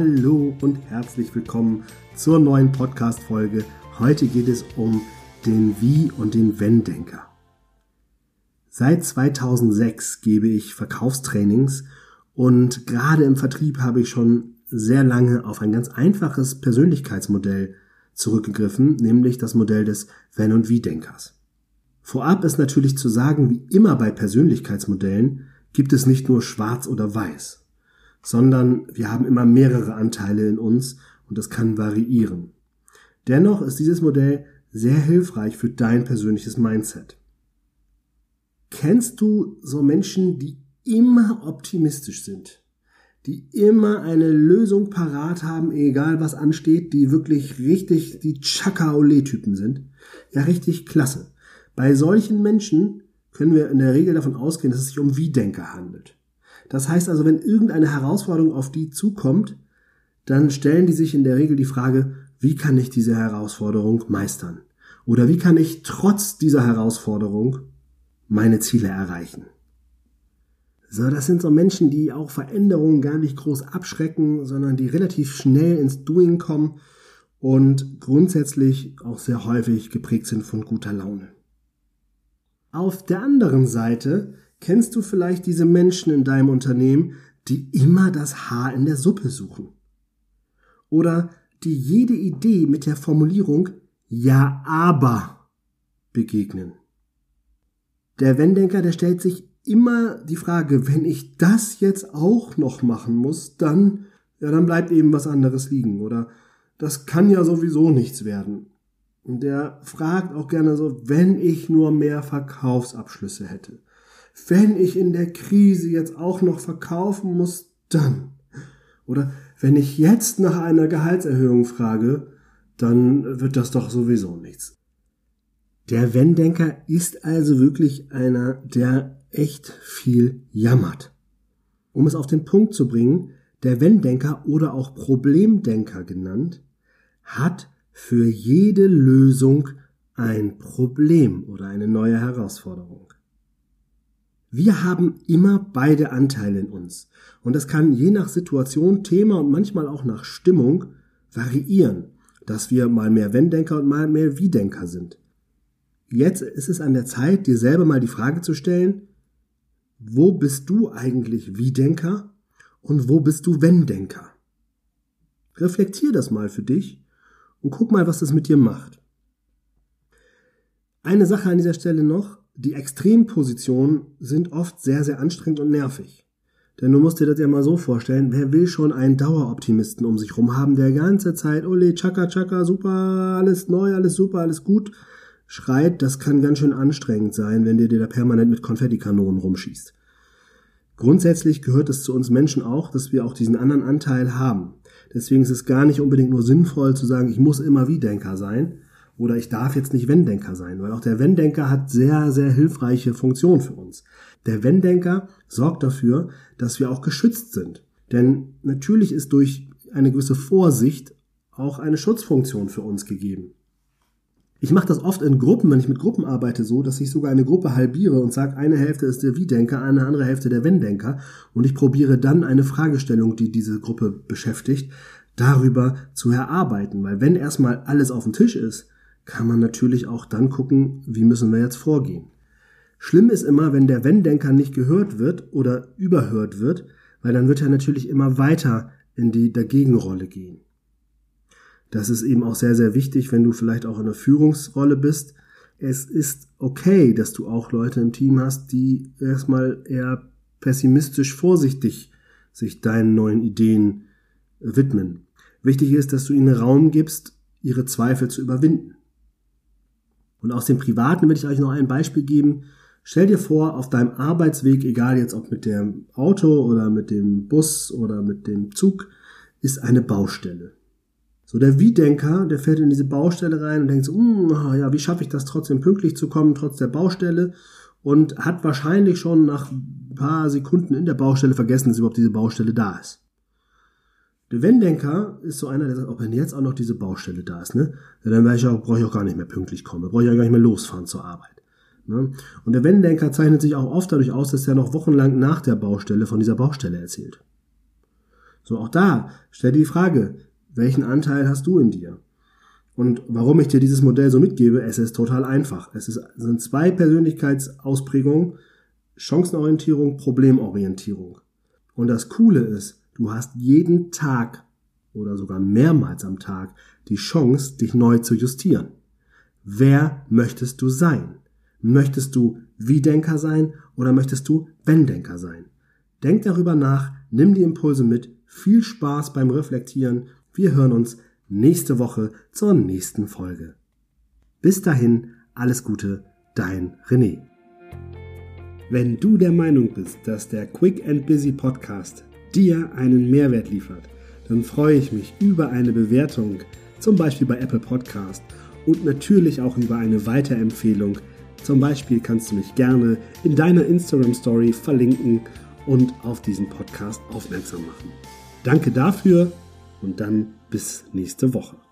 Hallo und herzlich willkommen zur neuen Podcast-Folge. Heute geht es um den Wie- und den Wenn-Denker. Seit 2006 gebe ich Verkaufstrainings und gerade im Vertrieb habe ich schon sehr lange auf ein ganz einfaches Persönlichkeitsmodell zurückgegriffen, nämlich das Modell des Wenn- und Wie-Denkers. Vorab ist natürlich zu sagen, wie immer bei Persönlichkeitsmodellen gibt es nicht nur schwarz oder weiß, sondern wir haben immer mehrere Anteile in uns und das kann variieren. Dennoch ist dieses Modell sehr hilfreich für dein persönliches Mindset. Kennst du so Menschen, die immer optimistisch sind? Die immer eine Lösung parat haben, egal was ansteht, die wirklich richtig die Chaka-Ole-Typen sind? Ja, richtig klasse. Bei solchen Menschen können wir in der Regel davon ausgehen, dass es sich um Wie-Denker handelt. Das heißt also, wenn irgendeine Herausforderung auf die zukommt, dann stellen die sich in der Regel die Frage, wie kann ich diese Herausforderung meistern? Oder wie kann ich trotz dieser Herausforderung meine Ziele erreichen? So, das sind so Menschen, die auch Veränderungen gar nicht groß abschrecken, sondern die relativ schnell ins Doing kommen und grundsätzlich auch sehr häufig geprägt sind von guter Laune. Auf der anderen Seite kennst du vielleicht diese Menschen in deinem Unternehmen, die immer das Haar in der Suppe suchen. Oder die jede Idee mit der Formulierung Ja, aber begegnen. Der Wenn-Denker, der stellt sich immer die Frage, wenn ich das jetzt auch noch machen muss, dann, ja, dann bleibt eben was anderes liegen. Oder das kann ja sowieso nichts werden. Und der fragt auch gerne so, wenn ich nur mehr Verkaufsabschlüsse hätte. Wenn ich in der Krise jetzt auch noch verkaufen muss, dann. Oder wenn ich jetzt nach einer Gehaltserhöhung frage, dann wird das doch sowieso nichts. Der Wenn-Denker ist also wirklich einer, der echt viel jammert. Um es auf den Punkt zu bringen, der Wenn-Denker oder auch Problemdenker genannt, hat für jede Lösung ein Problem oder eine neue Herausforderung. Wir haben immer beide Anteile in uns und das kann je nach Situation, Thema und manchmal auch nach Stimmung variieren, dass wir mal mehr Wenn-Denker und mal mehr Wie-Denker sind. Jetzt ist es an der Zeit, dir selber mal die Frage zu stellen, wo bist du eigentlich Wie-Denker und wo bist du Wenn-Denker? Reflektier das mal für dich und guck mal, was das mit dir macht. Eine Sache an dieser Stelle noch, die Extrempositionen sind oft sehr, sehr anstrengend und nervig. Denn du musst dir das ja mal so vorstellen, wer will schon einen Daueroptimisten um sich rum haben, der ganze Zeit, ole, chaka, chaka, super, alles neu, alles super, alles gut, schreit, das kann ganz schön anstrengend sein, wenn dir der permanent mit Konfettikanonen rumschießt. Grundsätzlich gehört es zu uns Menschen auch, dass wir auch diesen anderen Anteil haben. Deswegen ist es gar nicht unbedingt nur sinnvoll zu sagen, ich muss immer wie Denker sein oder ich darf jetzt nicht Wenn-Denker sein, weil auch der Wenn-Denker hat sehr, sehr hilfreiche Funktionen für uns. Der Wenn-Denker sorgt dafür, dass wir auch geschützt sind. Denn natürlich ist durch eine gewisse Vorsicht auch eine Schutzfunktion für uns gegeben. Ich mache das oft in Gruppen, wenn ich mit Gruppen arbeite, so, dass ich sogar eine Gruppe halbiere und sage, eine Hälfte ist der Wie-Denker, eine andere Hälfte der Wenn-Denker und ich probiere dann eine Fragestellung, die diese Gruppe beschäftigt, darüber zu erarbeiten. Weil wenn erstmal alles auf dem Tisch ist, kann man natürlich auch dann gucken, wie müssen wir jetzt vorgehen. Schlimm ist immer, wenn der Wenn-Denker nicht gehört wird oder überhört wird, weil dann wird er natürlich immer weiter in die Dagegenrolle gehen. Das ist eben auch sehr, sehr wichtig, wenn du vielleicht auch in einer Führungsrolle bist. Es ist okay, dass du auch Leute im Team hast, die erstmal eher pessimistisch vorsichtig sich deinen neuen Ideen widmen. Wichtig ist, dass du ihnen Raum gibst, ihre Zweifel zu überwinden. Und aus dem Privaten will ich euch noch ein Beispiel geben. Stell dir vor, auf deinem Arbeitsweg, egal jetzt ob mit dem Auto oder mit dem Bus oder mit dem Zug, ist eine Baustelle. So der Wie-Denker, der fährt in diese Baustelle rein und denkt so, hm, ja, wie schaffe ich das trotzdem pünktlich zu kommen, trotz der Baustelle? Und hat wahrscheinlich schon nach ein paar Sekunden in der Baustelle vergessen, dass überhaupt diese Baustelle da ist. Der Wenn-Denker ist so einer, der sagt, ob wenn jetzt auch noch diese Baustelle da ist, ne, dann ich auch, brauche ich auch gar nicht mehr pünktlich kommen, brauche ich auch gar nicht mehr losfahren zur Arbeit. Ne? Und der Wenn-Denker zeichnet sich auch oft dadurch aus, dass er noch wochenlang nach der Baustelle von dieser Baustelle erzählt. So auch da, stell dir die Frage, welchen Anteil hast du in dir? Und warum ich dir dieses Modell so mitgebe, es ist total einfach. Es sind zwei Persönlichkeitsausprägungen, Chancenorientierung, Problemorientierung. Und das Coole ist, du hast jeden Tag oder sogar mehrmals am Tag die Chance, dich neu zu justieren. Wer möchtest du sein? Möchtest du Wie-Denker sein oder möchtest du Wenn-Denker sein? Denk darüber nach, nimm die Impulse mit, viel Spaß beim Reflektieren. Wir hören uns nächste Woche zur nächsten Folge. Bis dahin, alles Gute, dein René. Wenn du der Meinung bist, dass der Quick and Busy Podcast dir einen Mehrwert liefert, dann freue ich mich über eine Bewertung, zum Beispiel bei Apple Podcast und natürlich auch über eine Weiterempfehlung. Zum Beispiel kannst du mich gerne in deiner Instagram Story verlinken und auf diesen Podcast aufmerksam machen. Danke dafür und dann bis nächste Woche.